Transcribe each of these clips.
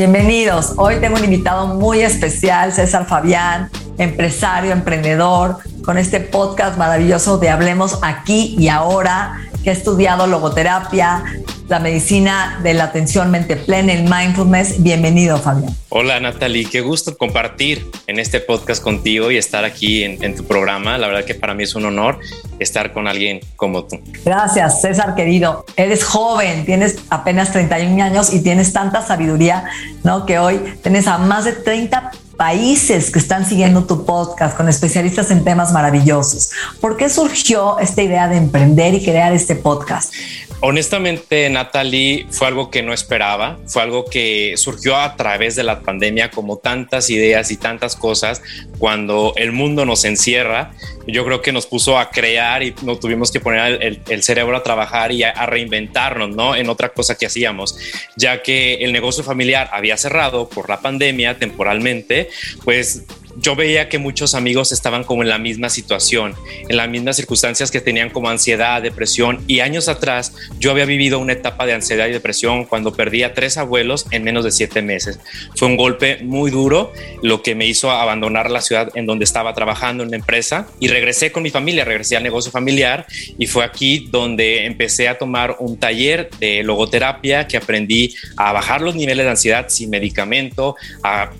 Bienvenidos. Hoy tengo un invitado muy especial, César Fabián, empresario, emprendedor, con este podcast maravilloso de Hablemos aquí y ahora, que ha estudiado logoterapia, la medicina de la atención mente plena, el mindfulness. Bienvenido, Fabián. Hola, Natalie. Qué gusto compartir en este podcast contigo y estar aquí en, en, tu programa. La verdad que para mí es un honor estar con alguien como tú. Gracias, César, querido. Eres joven, tienes apenas 31 años y tienes tanta sabiduría, ¿no? Que hoy tienes a más de 30 países que están siguiendo tu podcast con especialistas en temas maravillosos. ¿Por qué surgió esta idea de emprender y crear este podcast? Honestamente, Natalie, fue algo que no esperaba, fue algo que surgió a través de la pandemia, como tantas ideas y tantas cosas, cuando el mundo nos encierra, yo creo que nos puso a crear y no tuvimos que poner el, el cerebro a trabajar y a, a, reinventarnos, ¿no? En otra cosa que hacíamos, ya que el negocio familiar había cerrado por la pandemia temporalmente, pues yo veía que muchos amigos estaban como en la misma situación, en las mismas circunstancias que tenían como ansiedad, depresión y años atrás yo había vivido una etapa de ansiedad y depresión cuando perdí a tres abuelos en menos de siete meses. Fue un golpe muy duro, lo que me hizo abandonar la ciudad en donde estaba trabajando en una empresa y regresé con mi familia, regresé al negocio familiar y fue aquí donde empecé a tomar un taller de logoterapia que aprendí a bajar los niveles de ansiedad sin medicamento, a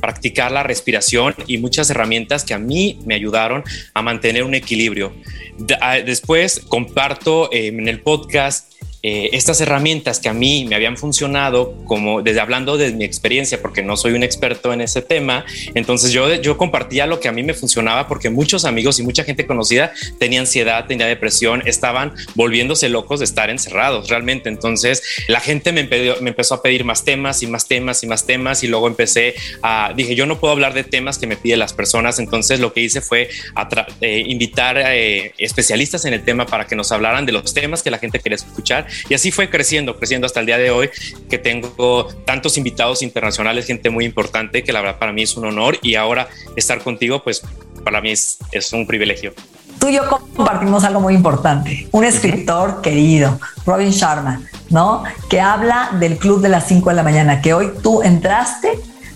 practicar la respiración y muchas herramientas que a mí me ayudaron a mantener un equilibrio. Después comparto eh, en el podcast eh, estas herramientas que a mí me habían funcionado, como desde hablando de mi experiencia, porque no soy un experto en ese tema, entonces yo, yo compartía lo que a mí me funcionaba porque muchos amigos y mucha gente conocida tenía ansiedad, tenía depresión, estaban volviéndose locos de estar encerrados realmente. Entonces la gente me, me empezó a pedir más temas y más temas y más temas y luego empecé a, dije, yo no puedo hablar de temas que me piden las personas, entonces lo que hice fue eh, invitar eh, especialistas en el tema para que nos hablaran de los temas que la gente quería escuchar y así fue creciendo, creciendo hasta el día de hoy, que tengo tantos invitados internacionales, gente muy importante, que la verdad para mí es un honor y ahora estar contigo, pues para mí es, es un privilegio. Tú y yo compartimos algo muy importante, un escritor querido, Robin Sharma, ¿no? Que habla del club de las 5 de la mañana, que hoy tú entraste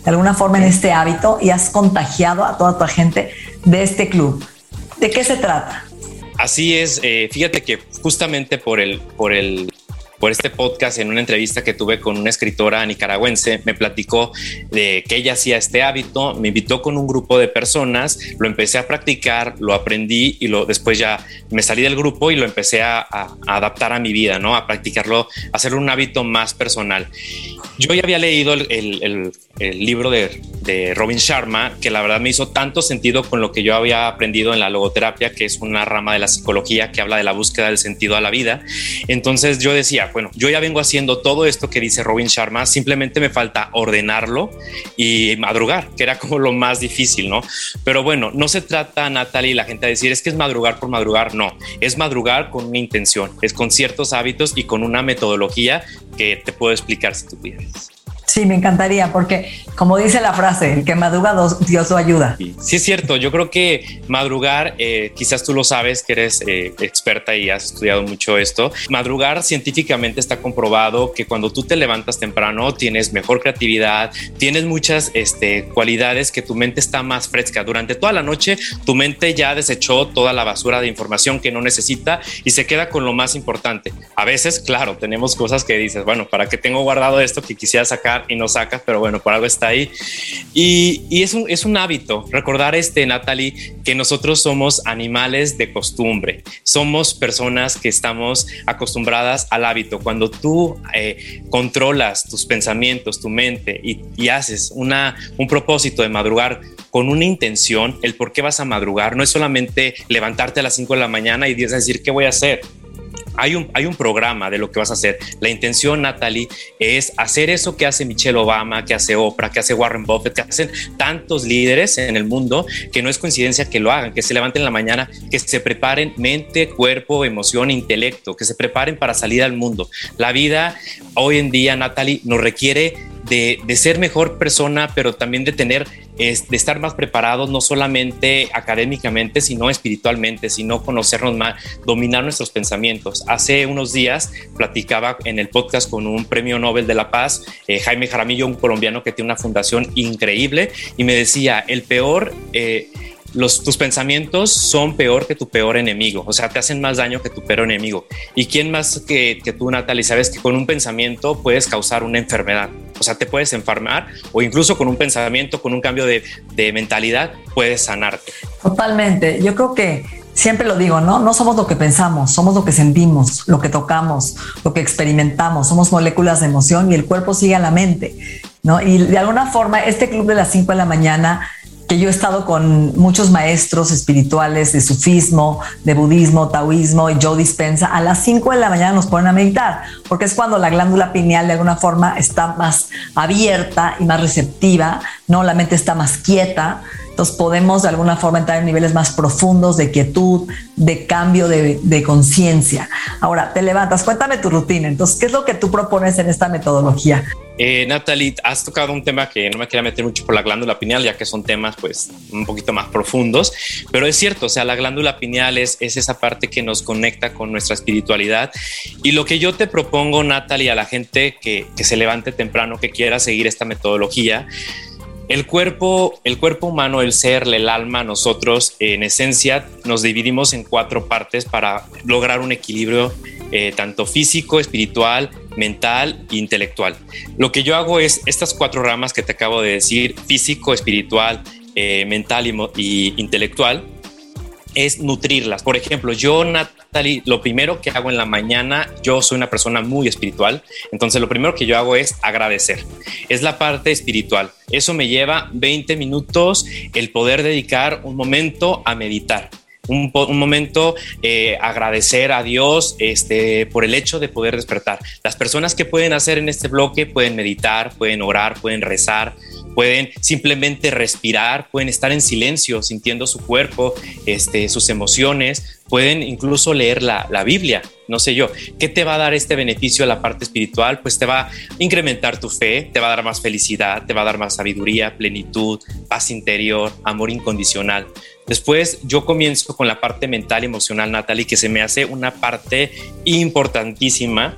de alguna forma en este hábito y has contagiado a toda tu gente de este club. ¿De qué se trata? Así es, eh, fíjate que justamente por el, por el por este podcast en una entrevista que tuve con una escritora nicaragüense, me platicó de que ella hacía este hábito, me invitó con un grupo de personas, lo empecé a practicar, lo aprendí y lo, después ya me salí del grupo y lo empecé a, adaptar a mi vida, ¿no? A practicarlo, a hacer un hábito más personal. Yo ya había leído el, el libro de, de, Robin Sharma, que la verdad me hizo tanto sentido con lo que yo había aprendido en la logoterapia, que es una rama de la psicología que habla de la búsqueda del sentido a la vida. Entonces yo decía, bueno, yo ya vengo haciendo todo esto que dice Robin Sharma, simplemente me falta ordenarlo y madrugar, que era como lo más difícil, ¿no? Pero bueno, no se trata, Natalie, la gente a decir, es que es madrugar por madrugar, no, es madrugar con una intención, es con ciertos hábitos y con una metodología que te puedo explicar si tú quieres. Sí, me encantaría, porque como dice la frase, el que madruga, Dios lo ayuda. Sí, es cierto. Yo creo que madrugar, eh, quizás tú lo sabes, que eres eh, experta y has estudiado mucho esto. Madrugar científicamente está comprobado que cuando tú te levantas temprano tienes mejor creatividad, tienes muchas este, cualidades que tu mente está más fresca. Durante toda la noche, tu mente ya desechó toda la basura de información que no necesita y se queda con lo más importante. A veces, claro, tenemos cosas que dices, bueno, ¿para qué tengo guardado esto que quisiera sacar? Y no sacas, pero bueno, por algo está ahí. Y, y es, un, es un hábito recordar, este, Natalie, que nosotros somos animales de costumbre, somos personas que estamos acostumbradas al hábito. Cuando tú eh, controlas tus pensamientos, tu mente y, y haces una, un propósito de madrugar con una intención, el por qué vas a madrugar, no es solamente levantarte a las 5 de la mañana y decir, ¿qué voy a hacer? Hay un, hay un programa de lo que vas a hacer. La intención, Natalie, es hacer eso que hace Michelle Obama, que hace Oprah, que hace Warren Buffett, que hacen tantos líderes en el mundo, que no es coincidencia que lo hagan, que se levanten en la mañana, que se preparen mente, cuerpo, emoción, intelecto, que se preparen para salir al mundo. La vida hoy en día, Natalie, nos requiere de, ser mejor persona, pero también de tener es de estar más preparados, no solamente académicamente, sino espiritualmente, sino conocernos más, dominar nuestros pensamientos. Hace unos días platicaba en el podcast con un premio Nobel de la Paz, eh, Jaime Jaramillo, un colombiano que tiene una fundación increíble, y me decía, el peor... Eh, los, tus pensamientos son peor que tu peor enemigo, o sea, te hacen más daño que tu peor enemigo. ¿Y quién más que, que tú, Natalie, sabes que con un pensamiento puedes causar una enfermedad? O sea, te puedes enfermar o incluso con un pensamiento, con un cambio de, de mentalidad, puedes sanarte. Totalmente. Yo creo que siempre lo digo, ¿no? No somos lo que pensamos, somos lo que sentimos, lo que tocamos, lo que experimentamos, somos moléculas de emoción y el cuerpo sigue a la mente, ¿no? Y de alguna forma, este club de las 5 de la mañana yo he estado con muchos maestros espirituales de sufismo, de budismo, taoísmo y Joe Dispensa, a las 5 de la mañana nos ponen a meditar, porque es cuando la glándula pineal de alguna forma está más abierta y más receptiva, ¿no? La mente está más quieta, entonces podemos de alguna forma entrar en niveles más profundos de quietud, de cambio de, de conciencia. Ahora, te levantas, cuéntame tu rutina. Entonces, ¿qué es lo que tú propones en esta metodología? Eh, Natalie, has tocado un tema que no me quería meter mucho por la glándula pineal, ya que son temas pues un poquito más profundos, pero es cierto, o sea, la glándula pineal es, es esa parte que nos conecta con nuestra espiritualidad. Y lo que yo te propongo, Natalie, a la gente que, que se levante temprano, que quiera seguir esta metodología, el cuerpo, el cuerpo humano, el ser, el alma, nosotros en esencia nos dividimos en cuatro partes para lograr un equilibrio eh, tanto físico, espiritual, mental e intelectual. Lo que yo hago es estas cuatro ramas que te acabo de decir, físico, espiritual, eh, mental y, y intelectual, es nutrirlas. Por ejemplo, yo, Natalie, lo primero que hago en la mañana, yo soy una persona muy espiritual, entonces lo primero que yo hago es agradecer. Es la parte espiritual. Eso me lleva 20 minutos el poder dedicar un momento a meditar. Un, momento eh, agradecer a Dios este, por el hecho de poder despertar. Las personas que pueden hacer en este bloque pueden meditar, pueden orar, pueden rezar, pueden simplemente respirar, pueden estar en silencio sintiendo su cuerpo, este, sus emociones, pueden incluso leer la, la, Biblia, no sé yo. ¿Qué te va a dar este beneficio a la parte espiritual? Pues te va a incrementar tu fe, te va a dar más felicidad, te va a dar más sabiduría, plenitud, paz interior, amor incondicional. Después yo comienzo con la parte mental y emocional, Natalie, que se me hace una parte importantísima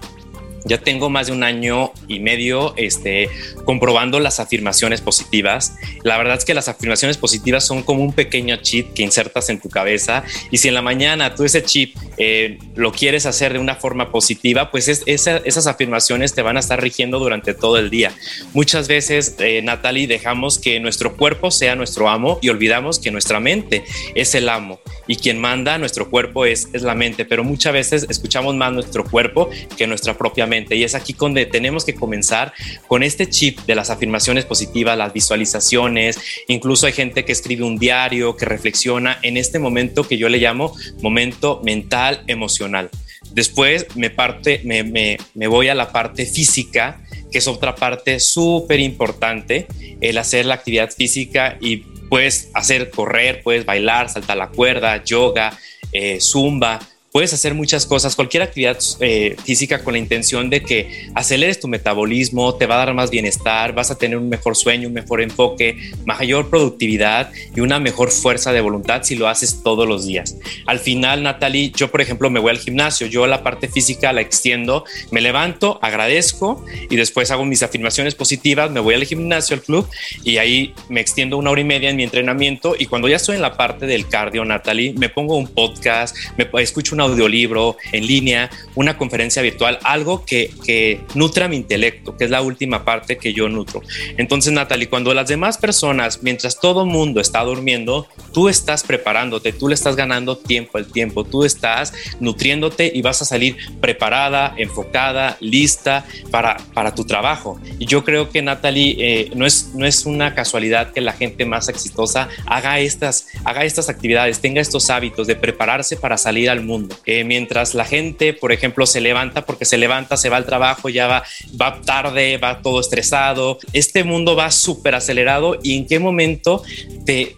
ya tengo más de un año y medio este, comprobando las afirmaciones positivas. La verdad es que las afirmaciones positivas son como un pequeño chip que insertas en tu cabeza y si en la mañana tú ese chip eh, lo quieres hacer de una forma positiva, pues esas afirmaciones te van a estar rigiendo durante todo el día. Muchas veces, eh, Natalie, dejamos que nuestro cuerpo sea nuestro amo y olvidamos que nuestra mente es el amo y quien manda nuestro cuerpo es, es la mente, pero muchas veces escuchamos más nuestro cuerpo que nuestra propia mente y es aquí donde tenemos que comenzar con este chip de las afirmaciones positivas, las visualizaciones. Incluso hay gente que escribe un diario, que reflexiona en este momento que yo le llamo momento mental emocional. Después me, parte, me, me, me voy a la parte física, que es otra parte súper importante, el hacer la actividad física y puedes hacer correr, puedes bailar, saltar la cuerda, yoga, eh, zumba, puedes hacer muchas cosas, cualquier actividad eh, física con la intención de que aceleres tu metabolismo, te va a dar más bienestar, vas a tener un mejor sueño, un mejor enfoque, mayor productividad y una mejor fuerza de voluntad si lo haces todos los días. Al final, Natalie, yo por ejemplo me voy al gimnasio, yo la parte física la extiendo, me levanto, agradezco y después hago mis afirmaciones positivas, me voy al gimnasio, al club y ahí me extiendo una hora y media en mi entrenamiento. Y cuando ya estoy en la parte del cardio, Natalie, me pongo un podcast, me escucho un audiolibro en línea, una conferencia virtual, algo que, que nutra mi intelecto, que es la última parte que yo nutro. Entonces, Natalie, cuando las demás personas, mientras todo mundo está durmiendo, tú estás preparándote, tú le estás ganando tiempo al tiempo, tú estás nutriéndote y vas a salir preparada, enfocada, lista para, para tu trabajo. Y yo creo que, Natalie, eh, no, es, no es una casualidad que la gente más exitosa haga estas, haga estas actividades, tenga estos hábitos de prepararse para salir al mundo. Eh, mientras la gente, por ejemplo, se levanta porque se levanta, se va al trabajo, ya va, va tarde, va todo estresado. Este mundo va súper acelerado y en qué momento te,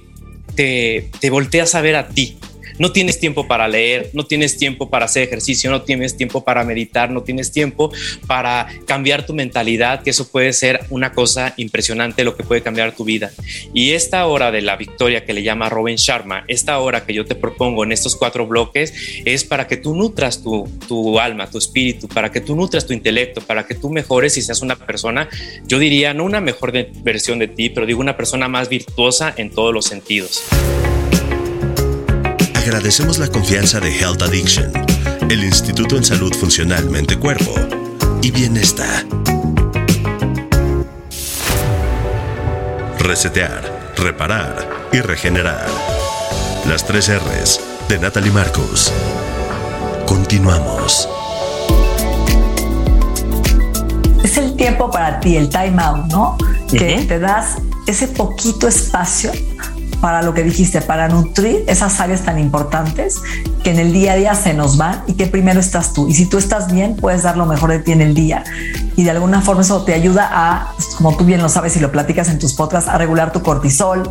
te, te volteas a ver a ti no tienes tiempo para leer, no tienes tiempo para hacer ejercicio, no tienes tiempo para meditar, no tienes tiempo para cambiar tu mentalidad, que eso puede ser una cosa impresionante lo que puede cambiar tu vida. Y esta hora de la victoria que le llama Robin Sharma, esta hora que yo te propongo en estos cuatro bloques es para que tú nutras tu, alma, tu espíritu, para que tú nutras tu intelecto, para que tú mejores y seas una persona, yo diría, no una mejor versión de ti, pero digo una persona más virtuosa en todos los sentidos. Agradecemos la confianza de Health Addiction, el Instituto en Salud Funcional Mente Cuerpo y Bienestar. Resetear, reparar y regenerar. Las tres R's de Natalie Marcos. Continuamos. Es el tiempo para ti, el time out, ¿no? Que te das ese poquito espacio para lo que dijiste, para nutrir esas áreas tan importantes que en el día a día se nos van y que primero estás tú. Y si tú estás bien, puedes dar lo mejor de ti en el día. Y de alguna forma eso te ayuda a, como tú bien lo sabes y lo platicas en tus podcasts, a regular tu cortisol,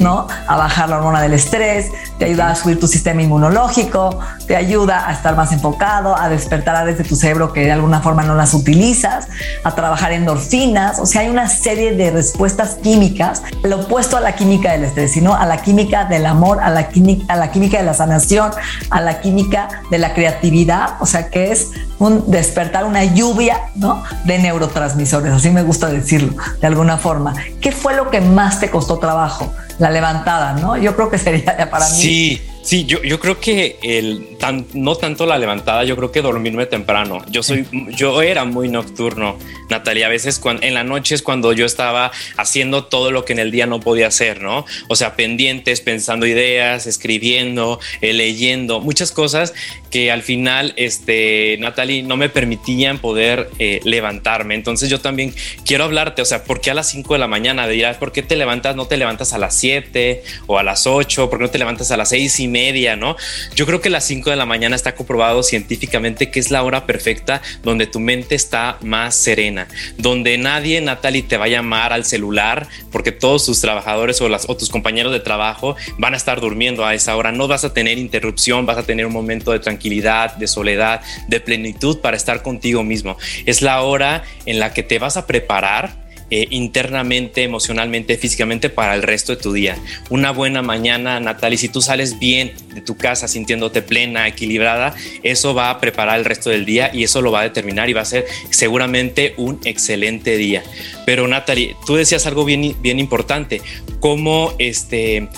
¿no? A bajar la hormona del estrés, te ayuda a subir tu sistema inmunológico, te ayuda a estar más enfocado, a despertar áreas de tu cerebro que de alguna forma no las utilizas, a trabajar endorfinas. O sea, hay una serie de respuestas químicas, lo opuesto a la química del estrés, sino a la química del amor, a la química, a la química de la sanación, a la química de la creatividad, o sea que es un despertar, una lluvia ¿no? De neurotransmisores, así me gusta decirlo de alguna forma. ¿Qué fue lo que más te costó trabajo? La levantada, ¿no? Yo creo que sería para mí. Sí, Sí, yo, yo creo que el, tan, no tanto la levantada, yo creo que dormirme temprano. Yo soy, yo era muy nocturno, Natalia. A veces cuando, en la noche es cuando yo estaba haciendo todo lo que en el día no podía hacer, ¿no? O sea, pendientes, pensando ideas, escribiendo, eh, leyendo, muchas cosas que al final, este, Natalie, no me permitían poder eh, levantarme. Entonces yo también quiero hablarte, o sea, ¿por qué a las 5 de la mañana? Dirás, ¿por qué te levantas? No te levantas a las 7 o a las 8, ¿por qué no te levantas a las 6 y media, ¿no? Yo creo que las 5 de la mañana está comprobado científicamente que es la hora perfecta donde tu mente está más serena, donde nadie, Natalie, te va a llamar al celular porque todos tus trabajadores o, las, o tus compañeros de trabajo van a estar durmiendo a esa hora. No vas a tener interrupción, vas a tener un momento de tranquilidad, de soledad, de plenitud para estar contigo mismo. Es la hora en la que te vas a preparar eh, internamente, emocionalmente, físicamente para el resto de tu día. Una buena mañana, Natalie, si tú sales bien de tu casa sintiéndote plena, equilibrada, eso va a preparar el resto del día y eso lo va a determinar y va a ser seguramente un excelente día. Pero Natalie, tú decías algo bien, bien importante, cómo este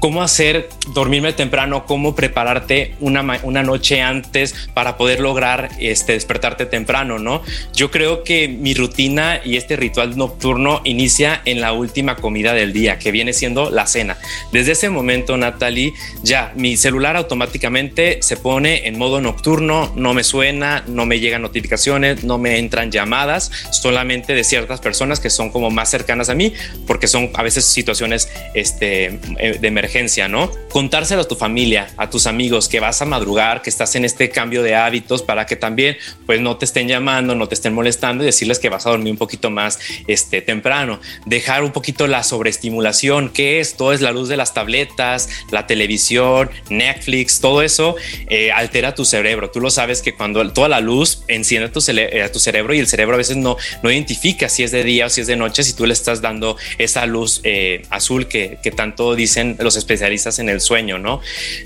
cómo hacer dormirme temprano, cómo prepararte una, una noche antes para poder lograr este, despertarte temprano, ¿no? Yo creo que mi rutina y este ritual nocturno inicia en la última comida del día, que viene siendo la cena. Desde ese momento, Natalie, ya mi celular automáticamente se pone en modo nocturno, no me suena, no me llegan notificaciones, no me entran llamadas, solamente de ciertas personas que son como más cercanas a mí, porque son a veces situaciones este, eh, de emergencia ¿no? Contárselo a tu familia, a tus amigos que vas a madrugar, que estás en este cambio de hábitos para que también pues no te estén llamando, no te estén molestando y decirles que vas a dormir un poquito más este, temprano. Dejar un poquito la sobreestimulación, que es? Es la luz de las tabletas, la televisión, Netflix, todo eso eh, altera tu cerebro. Tú lo sabes que cuando toda la luz enciende tu, eh, tu cerebro y el cerebro a veces no, no identifica si es de día o si es de noche, si tú le estás dando esa luz eh, azul que, que tanto dicen los especialistas en el sueño, ¿no?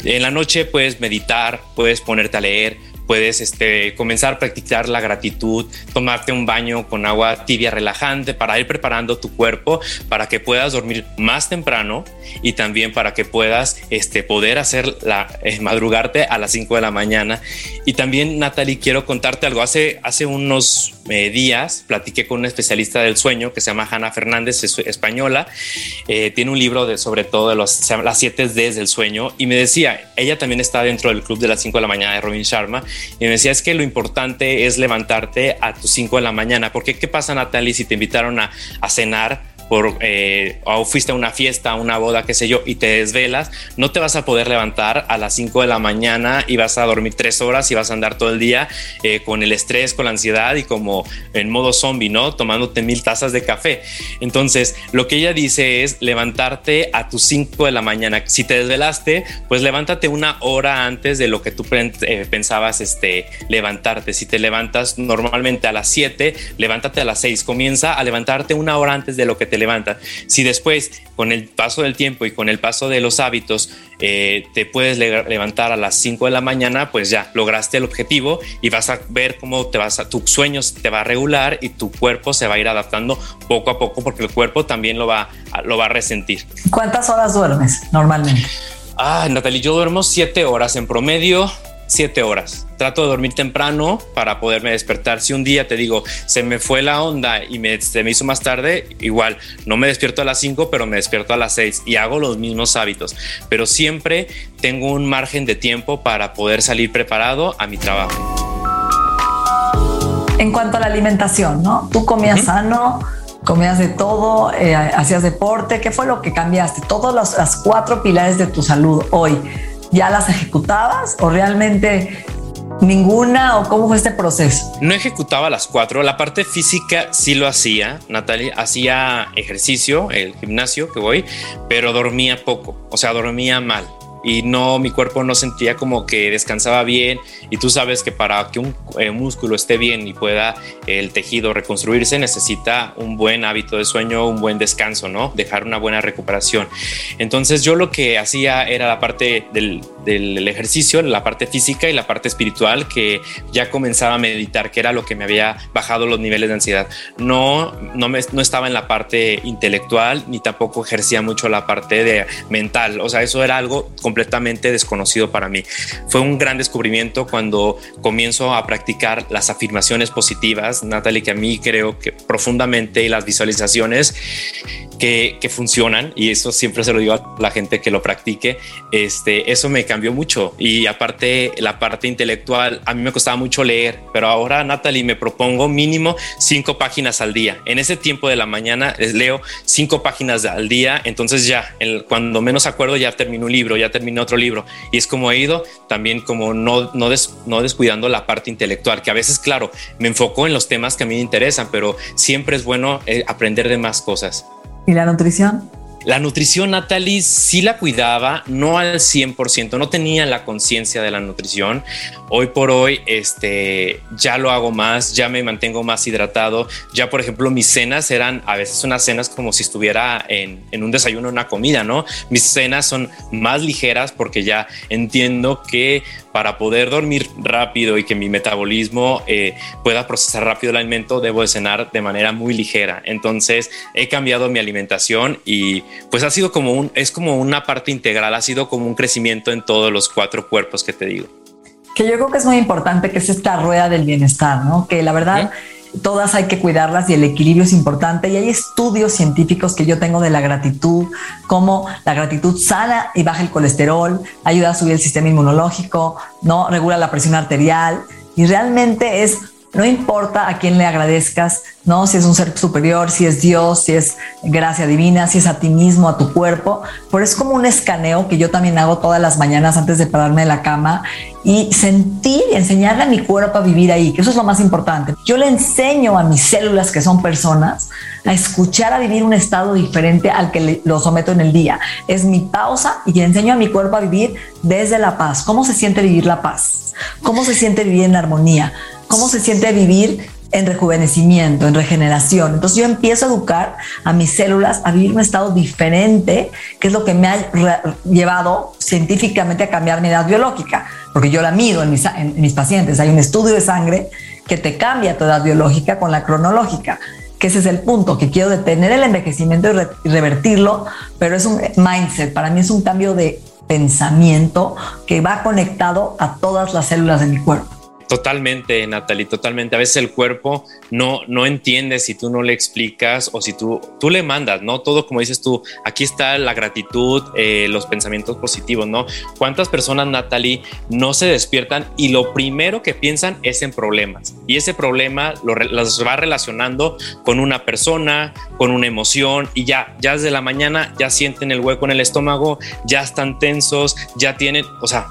En la noche puedes meditar, puedes ponerte a leer, puedes este, comenzar a practicar la gratitud, tomarte un baño con agua tibia relajante para ir preparando tu cuerpo para que puedas dormir más temprano y también para que puedas este, poder hacer la eh, madrugarte a las 5 de la mañana. Y también, Natalie, quiero contarte algo. Hace, hace unos eh, días platiqué con una especialista del sueño que se llama Hanna Fernández, es española. Eh, tiene un libro de sobre todo de los, las 7 Ds del sueño y me decía, ella también está dentro del club de las 5 de la mañana de Robin Sharma y me decía, es que lo importante es levantarte a tus 5 de la mañana, porque ¿qué pasa Natalie si te invitaron a, a cenar? Por, eh, o fuiste a una fiesta, a una boda, qué sé yo, y te desvelas, no te vas a poder levantar a las 5 de la mañana y vas a dormir tres horas y vas a andar todo el día eh, con el estrés, con la ansiedad y como en modo zombie, ¿no? Tomándote mil tazas de café. Entonces, lo que ella dice es levantarte a tus 5 de la mañana. Si te desvelaste, pues levántate una hora antes de lo que tú eh, pensabas este, levantarte. Si te levantas normalmente a las 7, levántate a las 6. Comienza a levantarte una hora antes de lo que te levanta. Si después, con el paso del tiempo y con el paso de los hábitos, eh, te puedes levantar a las 5 de la mañana, pues ya lograste el objetivo y vas a ver cómo te vas a, tus sueños te va a regular y tu cuerpo se va a ir adaptando poco a poco porque el cuerpo también lo va, lo va a resentir. ¿Cuántas horas duermes normalmente? Ah, Natalie, yo duermo 7 horas en promedio siete horas. Trato de dormir temprano para poderme despertar. Si un día te digo, se me fue la onda y me, se me hizo más tarde, igual, no me despierto a las 5, pero me despierto a las 6 y hago los mismos hábitos. Pero siempre tengo un margen de tiempo para poder salir preparado a mi trabajo. En cuanto a la alimentación, ¿no? Tú comías sano, comías de todo, eh, hacías deporte. ¿Qué fue lo que cambiaste? Todas las cuatro pilares de tu salud hoy ya las ejecutabas o realmente ninguna o cómo fue este proceso? No ejecutaba las cuatro. La parte física sí lo hacía, Natalia. Hacía ejercicio, el gimnasio que voy, pero dormía poco, o sea, dormía mal y no, mi cuerpo no sentía como que descansaba bien y tú sabes que para que un eh, músculo esté bien y pueda el tejido reconstruirse necesita un buen hábito de sueño, un buen descanso, ¿no? Dejar una buena recuperación. Entonces yo lo que hacía era la parte del, del ejercicio, la parte física y la parte espiritual que ya comenzaba a meditar, que era lo que me había bajado los niveles de ansiedad. No, no, me, no estaba en la parte intelectual ni tampoco ejercía mucho la parte de mental. O sea, eso era algo completamente desconocido para mí. Fue un gran descubrimiento cuando comienzo a practicar las afirmaciones positivas, Natalie, que a mí creo que profundamente y las visualizaciones que, que, funcionan y eso siempre se lo digo a la gente que lo practique. Este, eso me cambió mucho y aparte la parte intelectual, a mí me costaba mucho leer, pero ahora Natalie me propongo mínimo cinco páginas al día. En ese tiempo de la mañana leo cinco páginas al día, entonces ya el, cuando menos acuerdo ya termino un libro, ya termino otro libro. Y es como he ido también como no, no, no descuidando la parte intelectual, que a veces, claro, me enfoco en los temas que a mí me interesan, pero siempre es bueno eh, aprender de más cosas. ¿Y la nutrición? La nutrición, Natalie, sí la cuidaba, no al 100%, no tenía la conciencia de la nutrición. Hoy por hoy, este, ya lo hago más, ya me mantengo más hidratado. Ya, por ejemplo, mis cenas eran a veces unas cenas como si estuviera en, en un desayuno, una comida, ¿no? Mis cenas son más ligeras porque ya entiendo que para poder dormir rápido y que mi metabolismo eh, pueda procesar rápido el alimento, debo de cenar de manera muy ligera. Entonces he cambiado mi alimentación y pues ha sido como un, es como una parte integral, ha sido como un crecimiento en todos los cuatro cuerpos que te digo. Que yo creo que es muy importante que es esta rueda del bienestar, ¿no? Que la verdad todas hay que cuidarlas y el equilibrio es importante. Y hay estudios científicos que yo tengo de la gratitud, como la gratitud sana y baja el colesterol, ayuda a subir el sistema inmunológico, ¿no? regula la presión arterial y realmente es no importa a quién le agradezcas, ¿no? Si es un ser superior, si es Dios, si es gracia divina, si es a ti mismo, a tu cuerpo. Pero es como un escaneo que yo también hago todas las mañanas antes de pararme de la cama y sentir enseñarle a mi cuerpo a vivir ahí, que eso es lo más importante. Yo le enseño a mis células, que son personas, a escuchar a vivir un estado diferente al que lo someto en el día. Es mi pausa y enseño a mi cuerpo a vivir desde la paz. ¿Cómo se siente vivir la paz? ¿Cómo se siente vivir en armonía? Cómo se siente vivir en rejuvenecimiento, en regeneración. Entonces yo empiezo a educar a mis células a vivir un estado diferente, que es lo que me ha llevado científicamente a cambiar mi edad biológica, porque yo la mido en mis, en mis pacientes. Hay un estudio de sangre que te cambia tu edad biológica con la cronológica que ese es el punto, que quiero detener el envejecimiento y, revertirlo, pero es un mindset, para mí es un cambio de pensamiento que va conectado a todas las células de mi cuerpo. Totalmente, Natalie, totalmente. A veces el cuerpo no, no entiende si tú no le explicas o si tú, tú le mandas, ¿no? Todo como dices tú, aquí está la gratitud, eh, los pensamientos positivos, ¿no? ¿Cuántas personas, Natalie, no se despiertan y lo primero que piensan es en problemas? Y ese problema lo, las va relacionando con una persona, con una emoción y ya, ya desde la mañana ya sienten el hueco en el estómago, ya están tensos, ya tienen, o sea,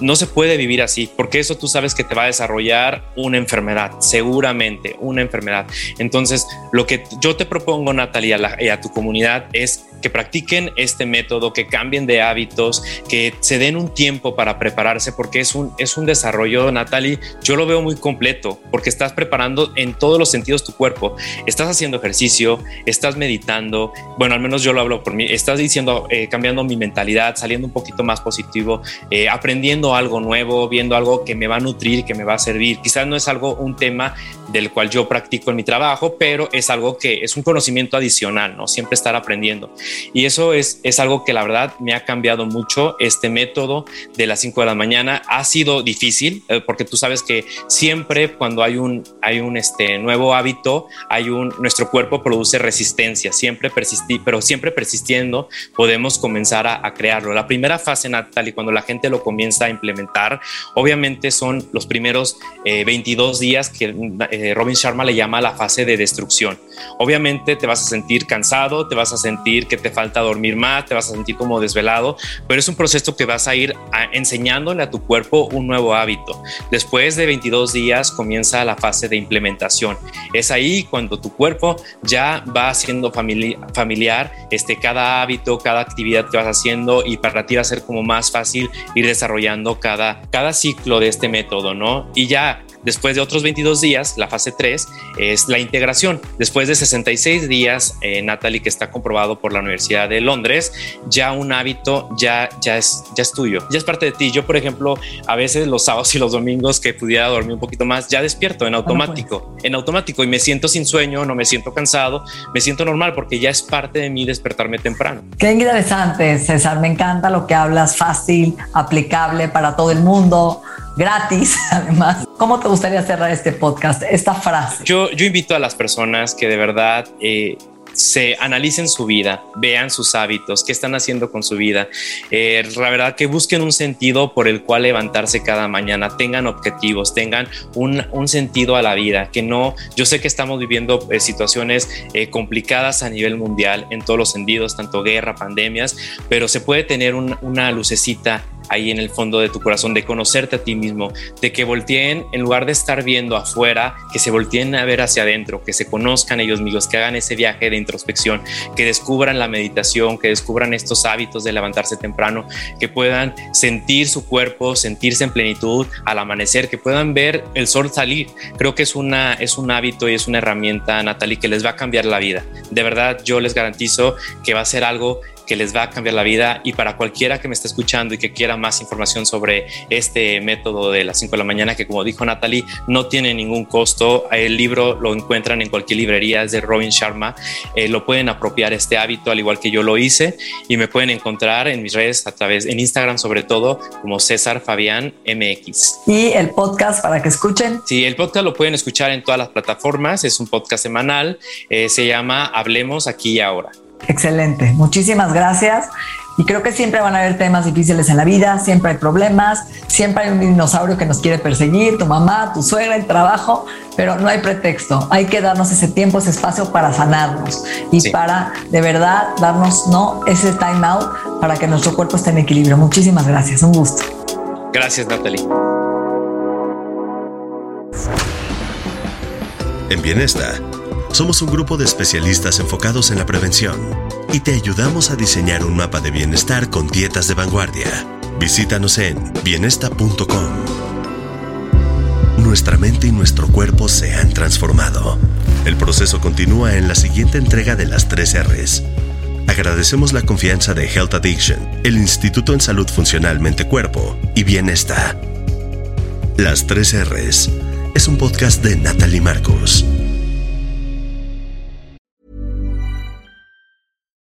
no se puede vivir así, porque eso tú sabes que te va a desarrollar una enfermedad, seguramente una enfermedad. Entonces, lo que yo te propongo, Natalia, y a tu comunidad es que practiquen este método, que cambien de hábitos, que se den un tiempo para prepararse, porque es un, es un desarrollo, Natalie, yo lo veo muy completo, porque estás preparando en todos los sentidos tu cuerpo. Estás haciendo ejercicio, estás meditando, bueno, al menos yo lo hablo por mí, estás diciendo, eh, cambiando mi mentalidad, saliendo un poquito más positivo, eh, aprendiendo algo nuevo, viendo algo que me va a nutrir, que me va a servir. Quizás no es algo, un tema del cual yo practico en mi trabajo, pero es algo que es un conocimiento adicional, ¿no? Siempre estar aprendiendo. Y eso es, es algo que la verdad me ha cambiado mucho. Este método de las 5 de la mañana ha sido difícil, eh, porque tú sabes que siempre cuando hay un, hay un este, nuevo hábito, hay un, nuestro cuerpo produce resistencia, siempre persistir, pero siempre persistiendo podemos comenzar a, a crearlo. La primera fase, Natalie, cuando la gente lo comienza a implementar, obviamente son los primeros 22 eh, días que eh, Robin Sharma le llama la fase de destrucción. Obviamente te vas a sentir cansado, te vas a sentir que te falta dormir más, te vas a sentir como desvelado, pero es un proceso que vas a ir enseñándole a tu cuerpo un nuevo hábito. Después de 22 días comienza la fase de implementación. Es ahí cuando tu cuerpo ya va haciendo familiar este, cada hábito, cada actividad que vas haciendo y para ti va a ser como más fácil ir desarrollando cada, cada ciclo de este método, ¿no? Y ya Después de otros 22 días, la fase 3 es la integración. Después de 66 días, eh, Natalie, que está comprobado por la Universidad de Londres, ya un hábito ya, ya, es, ya es tuyo, ya es parte de ti. Yo, por ejemplo, a veces los sábados y los domingos que pudiera dormir un poquito más, ya despierto en automático, en automático y me siento sin sueño, no me siento cansado, me siento normal porque ya es parte de mí despertarme temprano. Qué interesante, César. Me encanta lo que hablas, fácil, aplicable para todo el mundo gratis, además. ¿Cómo te gustaría cerrar este podcast, esta frase? Yo, invito a las personas que de verdad eh, se analicen su vida, vean sus hábitos, qué están haciendo con su vida. Eh, la verdad que busquen un sentido por el cual levantarse cada mañana, tengan objetivos, tengan un, un sentido a la vida, que no, yo sé que estamos viviendo eh, situaciones complicadas a nivel mundial en todos los sentidos, tanto guerra, pandemias, pero se puede tener una lucecita ahí en el fondo de tu corazón, de conocerte a ti mismo, de que volteen, en lugar de estar viendo afuera, que se volteen a ver hacia adentro, que se conozcan ellos mismos, que hagan ese viaje de introspección, que descubran la meditación, que descubran estos hábitos de levantarse temprano, que puedan sentir su cuerpo, sentirse en plenitud al amanecer, que puedan ver el sol salir. Creo que es, una, es un hábito y es una herramienta, Natalie, que les va a cambiar la vida. De verdad, yo les garantizo que va a ser algo que les va a cambiar la vida y para cualquiera que me esté escuchando y que quiera más información sobre este método de las 5 de la mañana, que como dijo Natalie, no tiene ningún costo. El libro lo encuentran en cualquier librería, es de Robin Sharma. Eh, lo pueden apropiar este hábito, al igual que yo lo hice, y me pueden encontrar en mis redes a través, en Instagram sobre todo, como César Fabián MX. ¿Y el podcast para que escuchen? Sí, el podcast lo pueden escuchar en todas las plataformas, es un podcast semanal, eh, se llama Hablemos aquí y ahora. Excelente, muchísimas gracias. Y creo que siempre van a haber temas difíciles en la vida, siempre hay problemas, siempre hay un dinosaurio que nos quiere perseguir, tu mamá, tu suegra, el trabajo, pero no hay pretexto. Hay que darnos ese tiempo, ese espacio para sanarnos y para de verdad darnos no ese time out para que nuestro cuerpo esté en equilibrio. Muchísimas gracias, un gusto. Gracias, Natalie. En Bienesta, somos un grupo de especialistas enfocados en la prevención y te ayudamos a diseñar un mapa de bienestar con dietas de vanguardia. Visítanos en bienesta.com. Nuestra mente y nuestro cuerpo se han transformado. El proceso continúa en la siguiente entrega de las tres R's. Agradecemos la confianza de Health Addiction, el Instituto en Salud Funcional Mente Cuerpo y Bienesta. Las tres R's es un podcast de Natalie Marcos.